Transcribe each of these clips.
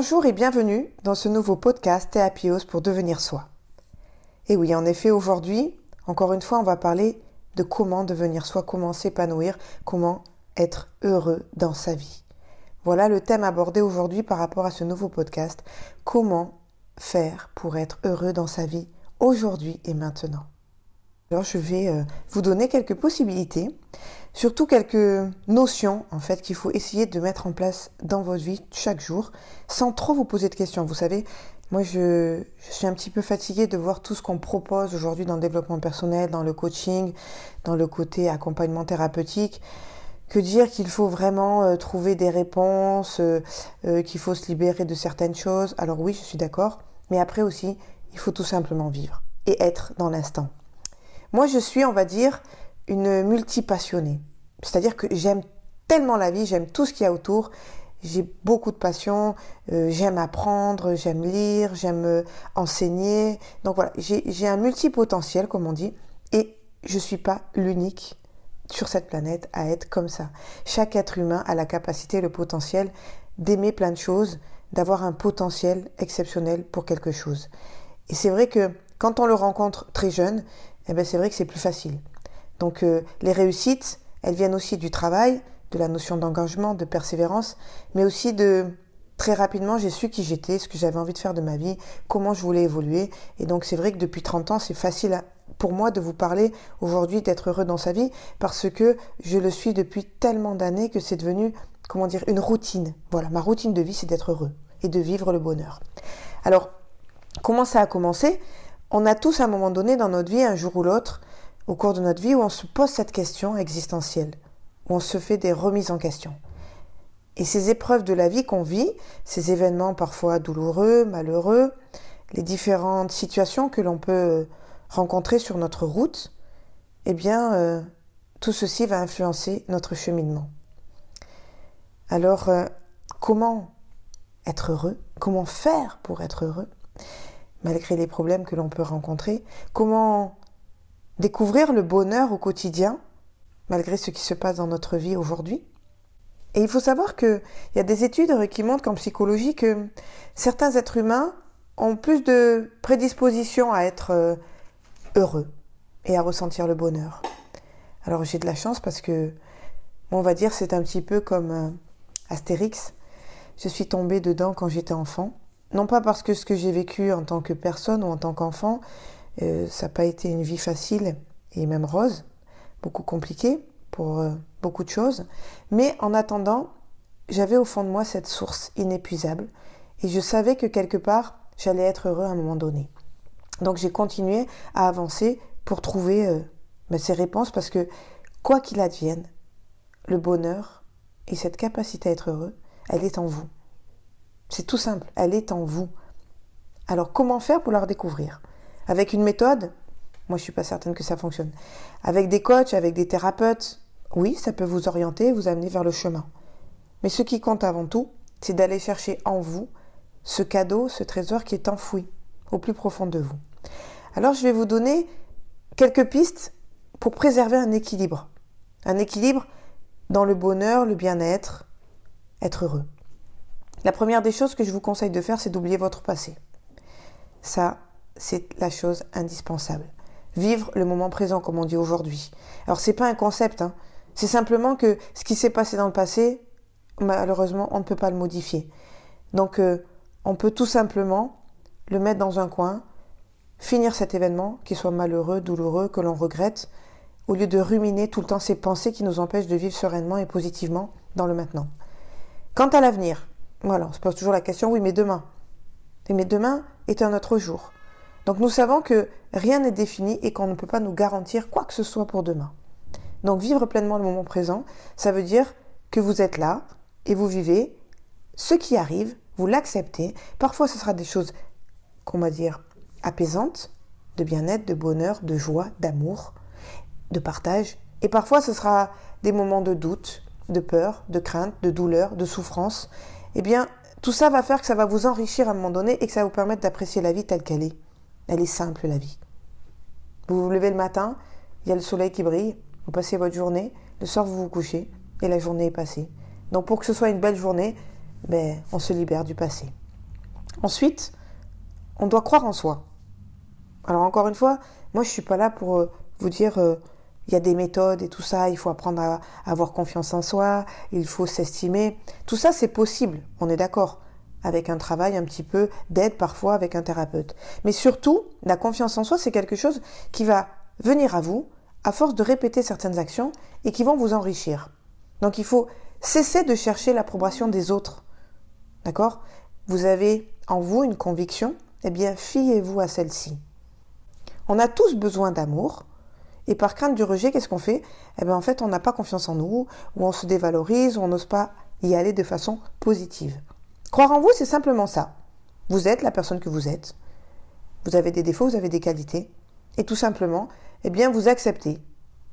Bonjour et bienvenue dans ce nouveau podcast Théapios pour devenir soi. Et oui, en effet, aujourd'hui, encore une fois, on va parler de comment devenir soi, comment s'épanouir, comment être heureux dans sa vie. Voilà le thème abordé aujourd'hui par rapport à ce nouveau podcast. Comment faire pour être heureux dans sa vie aujourd'hui et maintenant. Alors je vais euh, vous donner quelques possibilités, surtout quelques notions en fait qu'il faut essayer de mettre en place dans votre vie chaque jour, sans trop vous poser de questions. Vous savez, moi je, suis un petit peu fatiguée de voir tout ce qu'on propose aujourd'hui dans le développement personnel, dans le coaching, dans le côté accompagnement thérapeutique. Que dire qu'il faut vraiment euh, trouver des réponses, euh, qu'il faut se libérer de certaines choses? Alors oui, je suis d'accord, mais après aussi, il faut tout simplement vivre et être dans l'instant. Moi, je suis, on va dire, une multipassionnée. C'est-à-dire que j'aime tellement la vie, j'aime tout ce qu'il y a autour. J'ai beaucoup de passion, euh, j'aime apprendre, j'aime lire, j'aime euh, enseigner. Donc voilà, j'ai un multipotentiel, comme on dit, et je suis pas l'unique sur cette planète à être comme ça. Chaque être humain a la capacité, le potentiel d'aimer plein de choses, d'avoir un potentiel exceptionnel pour quelque chose. Et c'est vrai que quand on le rencontre très jeune, eh ben c'est vrai que c'est plus facile. Donc euh, les réussites, elles viennent aussi du travail, de la notion d'engagement, de persévérance, mais aussi de très rapidement, j'ai su qui j'étais, ce que j'avais envie de faire de ma vie, comment je voulais évoluer. Et donc c'est vrai que depuis 30 ans, c'est facile pour moi de vous parler aujourd'hui d'être heureux dans sa vie parce que je le suis depuis tellement d'années que c'est devenu, comment dire, une routine. Voilà, ma routine de vie, c'est d'être heureux et de vivre le bonheur. Alors, comment ça a commencé? On a tous un moment donné dans notre vie, un jour ou l'autre, au cours de notre vie, où on se pose cette question existentielle, où on se fait des remises en question. Et ces épreuves de la vie qu'on vit, ces événements parfois douloureux, malheureux, les différentes situations que l'on peut rencontrer sur notre route, eh bien, euh, tout ceci va influencer notre cheminement. Alors, euh, comment être heureux? Comment faire pour être heureux? Malgré les problèmes que l'on peut rencontrer Comment découvrir le bonheur au quotidien, malgré ce qui se passe dans notre vie aujourd'hui Et il faut savoir qu'il y a des études qui montrent qu'en psychologie que certains êtres humains ont plus de prédisposition à être euh, heureux et à ressentir le bonheur. Alors j'ai de la chance parce que, on va dire, c'est un petit peu comme euh, Astérix. Je suis tombée dedans quand j'étais enfant non pas parce que ce que j'ai vécu en tant que personne ou en tant qu'enfant, euh, ça n'a pas été une vie facile et même rose, beaucoup compliqué pour euh, beaucoup de choses, mais en attendant, j'avais au fond de moi cette source inépuisable et je savais que quelque part, j'allais être heureux à un moment donné. Donc j'ai continué à avancer pour trouver euh, ben, ces réponses parce que quoi qu'il advienne, le bonheur et cette capacité à être heureux, elle est en vous. C'est tout simple, elle est en vous. Alors comment faire pour la redécouvrir? Avec une méthode? Moi je suis pas certaine que ça fonctionne. Avec des coachs, avec des thérapeutes? Oui, ça peut vous orienter, vous amener vers le chemin. Mais ce qui compte avant tout, c'est d'aller chercher en vous ce cadeau, ce trésor qui est enfoui au plus profond de vous. Alors je vais vous donner quelques pistes pour préserver un équilibre. Un équilibre dans le bonheur, le bien-être, être heureux. La première des choses que je vous conseille de faire, c'est d'oublier votre passé. Ça, c'est la chose indispensable. Vivre le moment présent, comme on dit aujourd'hui. Alors, c'est pas un concept, hein. c'est simplement que ce qui s'est passé dans le passé, malheureusement, on ne peut pas le modifier. Donc, euh, on peut tout simplement le mettre dans un coin, finir cet événement, qu'il soit malheureux, douloureux, que l'on regrette, au lieu de ruminer tout le temps ces pensées qui nous empêchent de vivre sereinement et positivement dans le maintenant. Quant à l'avenir, voilà, on se pose toujours la question, oui, mais demain? Mais demain est un autre jour. Donc nous savons que rien n'est défini et qu'on ne peut pas nous garantir quoi que ce soit pour demain. Donc vivre pleinement le moment présent, ça veut dire que vous êtes là et vous vivez ce qui arrive, vous l'acceptez. Parfois ce sera des choses qu'on va dire apaisantes, de bien-être, de bonheur, de joie, d'amour, de partage. Et parfois ce sera des moments de doute, de peur, de crainte, de douleur, de souffrance eh bien, tout ça va faire que ça va vous enrichir à un moment donné et que ça va vous permettre d'apprécier la vie telle qu'elle est. Elle est simple, la vie. Vous vous levez le matin, il y a le soleil qui brille, vous passez votre journée, le soir vous vous couchez et la journée est passée. Donc pour que ce soit une belle journée, ben, on se libère du passé. Ensuite, on doit croire en soi. Alors encore une fois, moi je suis pas là pour euh, vous dire euh, il y a des méthodes et tout ça, il faut apprendre à, avoir confiance en soi, il faut s'estimer. Tout ça c'est possible, on est d'accord, avec un travail un petit peu d'aide parfois avec un thérapeute. Mais surtout, la confiance en soi c'est quelque chose qui va venir à vous à force de répéter certaines actions et qui vont vous enrichir. Donc il faut cesser de chercher l'approbation des autres. D'accord? Vous avez en vous une conviction, eh bien fiez-vous à celle-ci. On a tous besoin d'amour. Et par crainte du rejet, qu'est-ce qu'on fait? Eh bien, en fait, on n'a pas confiance en nous, ou on se dévalorise, ou on n'ose pas y aller de façon positive. Croire en vous, c'est simplement ça. Vous êtes la personne que vous êtes. Vous avez des défauts, vous avez des qualités. Et tout simplement, eh bien, vous acceptez,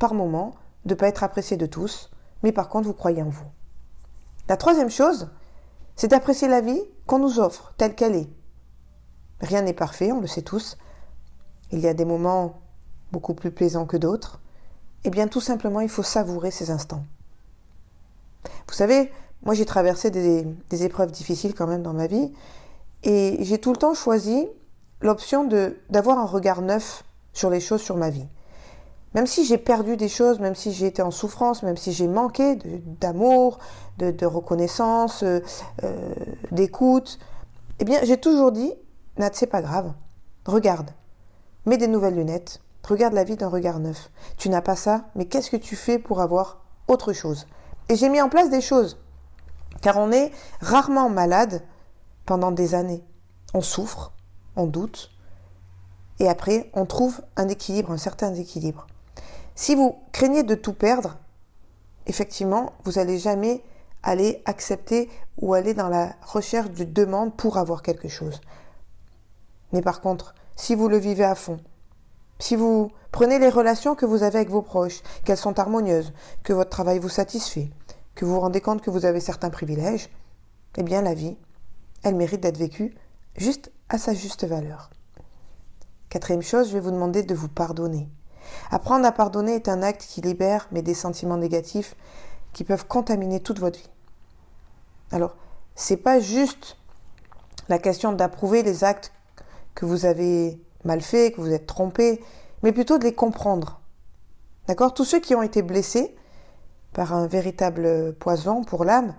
par moment, de ne pas être apprécié de tous, mais par contre, vous croyez en vous. La troisième chose, c'est d'apprécier la vie qu'on nous offre, telle qu'elle est. Rien n'est parfait, on le sait tous, il y a des moments beaucoup plus plaisants que d'autres, eh bien tout simplement il faut savourer ces instants. Vous savez, moi j'ai traversé des, épreuves difficiles quand même dans ma vie, et j'ai tout le temps choisi l'option d'avoir un regard neuf sur les choses, sur ma vie. Même si j'ai perdu des choses, même si j'ai été en souffrance, même si j'ai manqué d'amour, de, reconnaissance, euh, d'écoute, eh bien j'ai toujours dit, Nat, c'est pas grave, regarde, Mets des nouvelles lunettes, regarde la vie d'un regard neuf. Tu n'as pas ça, mais qu'est-ce que tu fais pour avoir autre chose? Et j'ai mis en place des choses, car on est rarement malade pendant des années. On souffre, on doute, et après on trouve un équilibre, un certain équilibre. Si vous craignez de tout perdre, effectivement, vous n'allez jamais aller accepter ou aller dans la recherche de demande pour avoir quelque chose. Mais par contre, si vous le vivez à fond. Si vous prenez les relations que vous avez avec vos proches, qu'elles sont harmonieuses, que votre travail vous satisfait, que vous vous rendez compte que vous avez certains privilèges, eh bien la vie, elle mérite d'être vécue juste à sa juste valeur. Quatrième chose, je vais vous demander de vous pardonner. Apprendre à pardonner est un acte qui libère, mais des sentiments négatifs qui peuvent contaminer toute votre vie. Alors, c'est pas juste la question d'approuver les actes que vous avez mal fait, que vous êtes trompé, mais plutôt de les comprendre. D'accord? Tous ceux qui ont été blessés par un véritable poison pour l'âme,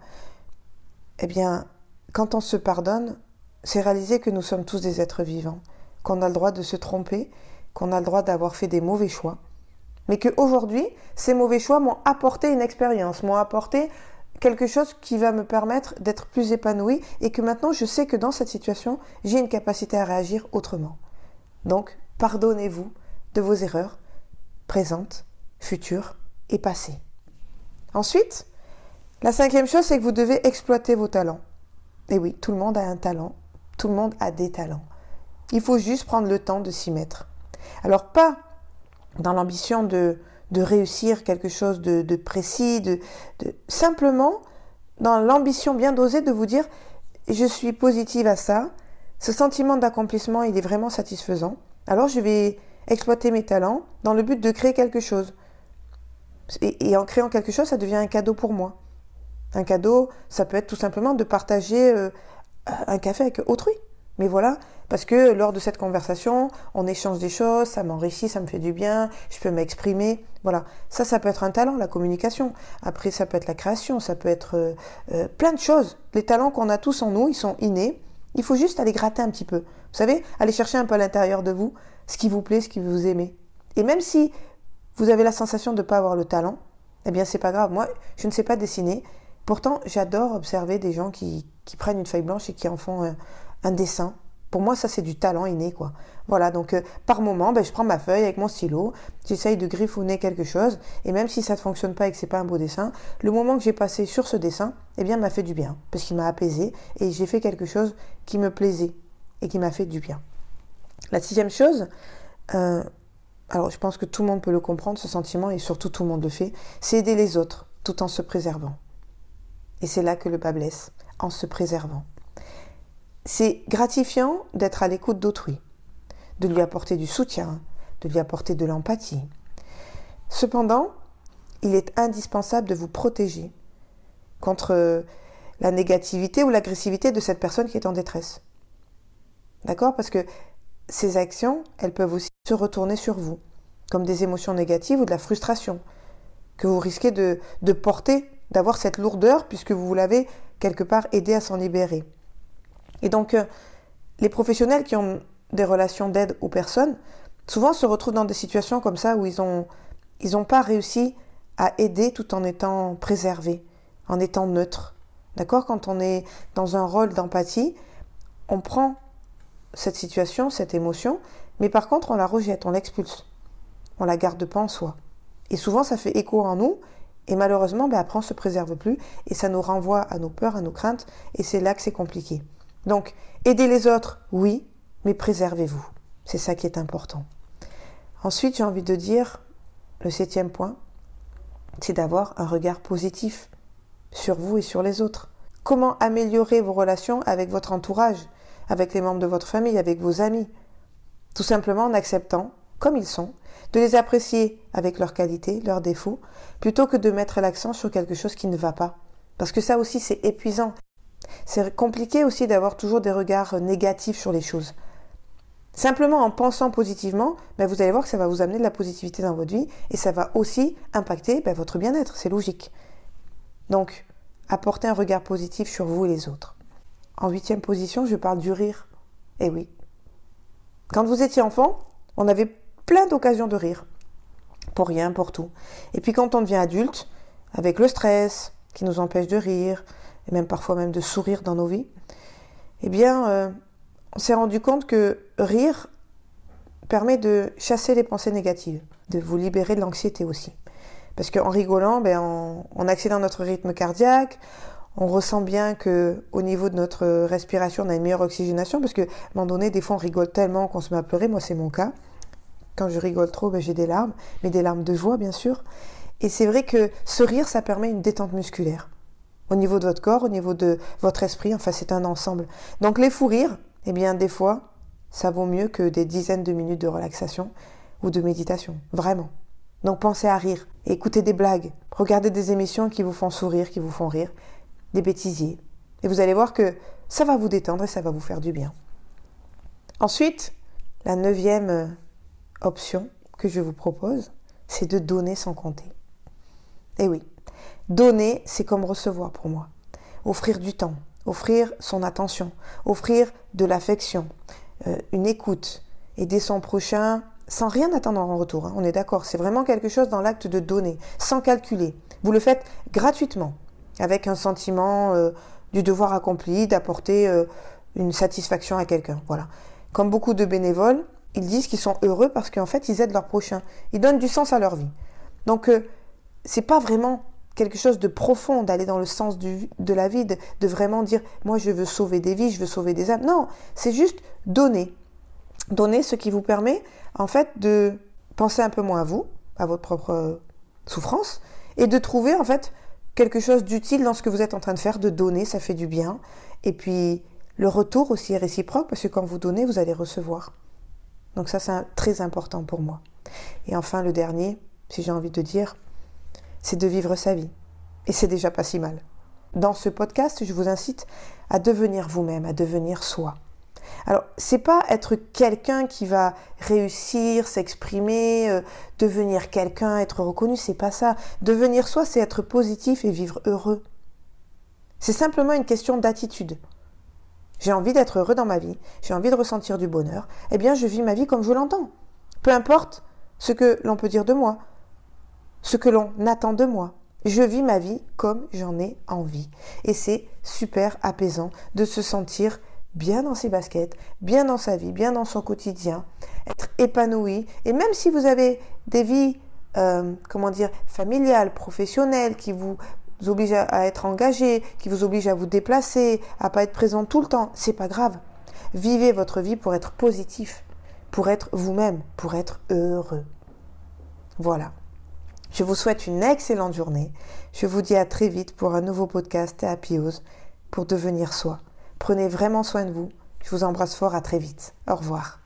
eh bien, quand on se pardonne, c'est réaliser que nous sommes tous des êtres vivants, qu'on a le droit de se tromper, qu'on a le droit d'avoir fait des mauvais choix, mais qu'aujourd'hui, ces mauvais choix m'ont apporté une expérience, m'ont apporté quelque chose qui va me permettre d'être plus épanoui et que maintenant je sais que dans cette situation, j'ai une capacité à réagir autrement. Donc, pardonnez-vous de vos erreurs présentes, futures et passées. Ensuite, la cinquième chose, c'est que vous devez exploiter vos talents. Et oui, tout le monde a un talent, tout le monde a des talents. Il faut juste prendre le temps de s'y mettre. Alors pas dans l'ambition de de réussir quelque chose de, précis, de, simplement dans l'ambition bien dosée de vous dire je suis positive à ça, ce sentiment d'accomplissement il est vraiment satisfaisant, alors je vais exploiter mes talents dans le but de créer quelque chose. Et, en créant quelque chose, ça devient un cadeau pour moi. Un cadeau, ça peut être tout simplement de partager euh, un café avec autrui. Mais voilà, parce que lors de cette conversation, on échange des choses, ça m'enrichit, ça me fait du bien, je peux m'exprimer. Voilà, ça, ça peut être un talent, la communication. Après, ça peut être la création, ça peut être euh, euh, plein de choses. Les talents qu'on a tous en nous, ils sont innés. Il faut juste aller gratter un petit peu. Vous savez, aller chercher un peu à l'intérieur de vous ce qui vous plaît, ce qui vous aimez. Et même si vous avez la sensation de ne pas avoir le talent, eh bien, c'est pas grave. Moi, je ne sais pas dessiner. Pourtant, j'adore observer des gens qui, prennent une feuille blanche et qui en font un dessin pour moi, ça, c'est du talent inné, quoi. Voilà, donc euh, par moment, ben, je prends ma feuille avec mon stylo, j'essaye de griffouner quelque chose, et même si ça ne fonctionne pas et que c'est pas un beau dessin, le moment que j'ai passé sur ce dessin, eh bien, m'a fait du bien, parce qu'il m'a apaisé, et j'ai fait quelque chose qui me plaisait, et qui m'a fait du bien. La sixième chose, euh, alors je pense que tout le monde peut le comprendre, ce sentiment, et surtout tout le monde le fait, c'est aider les autres, tout en se préservant. Et c'est là que le bas blesse, en se préservant. C'est gratifiant d'être à l'écoute d'autrui, de lui apporter du soutien, de lui apporter de l'empathie. Cependant, il est indispensable de vous protéger contre la négativité ou l'agressivité de cette personne qui est en détresse. D'accord? Parce que ces actions, elles peuvent aussi se retourner sur vous, comme des émotions négatives ou de la frustration, que vous risquez de, de porter, d'avoir cette lourdeur, puisque vous l'avez quelque part aidé à s'en libérer. Et donc, euh, les professionnels qui ont des relations d'aide aux personnes, souvent se retrouvent dans des situations comme ça où ils n'ont pas réussi à aider tout en étant préservés, en étant neutres. D'accord? Quand on est dans un rôle d'empathie, on prend cette situation, cette émotion, mais par contre on la rejette, on l'expulse. On la garde pas en soi. Et souvent ça fait écho en nous, et malheureusement ben, après on se préserve plus, et ça nous renvoie à nos peurs, à nos craintes, et c'est là que c'est compliqué. Donc, aider les autres, oui, mais préservez-vous. C'est ça qui est important. Ensuite, j'ai envie de dire, le septième point, c'est d'avoir un regard positif sur vous et sur les autres. Comment améliorer vos relations avec votre entourage, avec les membres de votre famille, avec vos amis? Tout simplement en acceptant, comme ils sont, de les apprécier avec leurs qualités, leurs défauts, plutôt que de mettre l'accent sur quelque chose qui ne va pas. Parce que ça aussi, c'est épuisant. C'est compliqué aussi d'avoir toujours des regards négatifs sur les choses. Simplement en pensant positivement, ben vous allez voir que ça va vous amener de la positivité dans votre vie et ça va aussi impacter ben votre bien-être, c'est logique. Donc, apportez un regard positif sur vous et les autres. En huitième position, je parle du rire. Eh oui. Quand vous étiez enfant, on avait plein d'occasions de rire. Pour rien, pour tout. Et puis quand on devient adulte, avec le stress qui nous empêche de rire, et même parfois même de sourire dans nos vies, eh bien, euh, on s'est rendu compte que rire permet de chasser les pensées négatives, de vous libérer de l'anxiété aussi. Parce qu'en rigolant, ben, on, accélère notre rythme cardiaque, on ressent bien que au niveau de notre respiration, on a une meilleure oxygénation, parce que un moment donné, des fois, on rigole tellement qu'on se met à pleurer. Moi, c'est mon cas. Quand je rigole trop, ben, j'ai des larmes, mais des larmes de joie, bien sûr. Et c'est vrai que ce rire, ça permet une détente musculaire. Au niveau de votre corps, au niveau de votre esprit, enfin, c'est un ensemble. Donc, les fous rires, eh bien, des fois, ça vaut mieux que des dizaines de minutes de relaxation ou de méditation. Vraiment. Donc pensez à rire, écoutez des blagues, regardez des émissions qui vous font sourire, qui vous font rire, des bêtisiers. Et vous allez voir que ça va vous détendre et ça va vous faire du bien. Ensuite, la neuvième euh, option que je vous propose, c'est de donner sans compter. Eh oui, donner, c'est comme recevoir pour moi. Offrir du temps, offrir son attention, offrir de l'affection, euh, une écoute, aider son prochain sans rien attendre en retour. Hein. on est d'accord, c'est vraiment quelque chose dans l'acte de donner, sans calculer. Vous le faites gratuitement, avec un sentiment euh, du devoir accompli, d'apporter euh, une satisfaction à quelqu'un. Voilà. Comme beaucoup de bénévoles, ils disent qu'ils sont heureux parce qu'en fait, ils aident leur prochain. Ils donnent du sens à leur vie. Donc, c'est pas vraiment quelque chose de profond, d'aller dans le sens de la vie, de, vraiment dire moi je veux sauver des vies, je veux sauver des âmes. Non, c'est juste donner. Donner ce qui vous permet en fait de penser un peu moins à vous, à votre propre souffrance, et de trouver en fait quelque chose d'utile dans ce que vous êtes en train de faire, de donner, ça fait du bien. Et puis le retour aussi est réciproque parce que quand vous donnez, vous allez recevoir. Donc ça c'est très important pour moi. Et enfin le dernier, si j'ai envie de dire, c'est de vivre sa vie. Et c'est déjà pas si mal. Dans ce podcast, je vous incite à devenir vous-même, à devenir soi. Alors, c'est pas être quelqu'un qui va réussir, s'exprimer, euh, devenir quelqu'un, être reconnu, c'est pas ça. Devenir soi, c'est être positif et vivre heureux. C'est simplement une question d'attitude. J'ai envie d'être heureux dans ma vie, j'ai envie de ressentir du bonheur, eh bien je vis ma vie comme je l'entends. Peu importe ce que l'on peut dire de moi, ce que l'on attend de moi. Je vis ma vie comme j'en ai envie. Et c'est super apaisant de se sentir bien dans ses baskets, bien dans sa vie, bien dans son quotidien, être épanoui. Et même si vous avez des vies, euh, comment dire, familiales, professionnelles, qui vous obligent à être engagés, qui vous obligent à vous déplacer, à pas être présent tout le temps, c'est pas grave. Vivez votre vie pour être positif, pour être vous-même, pour être heureux. Voilà. Je vous souhaite une excellente journée. Je vous dis à très vite pour un nouveau podcast Happy pour devenir soi. Prenez vraiment soin de vous. Je vous embrasse fort, à très vite. Au revoir.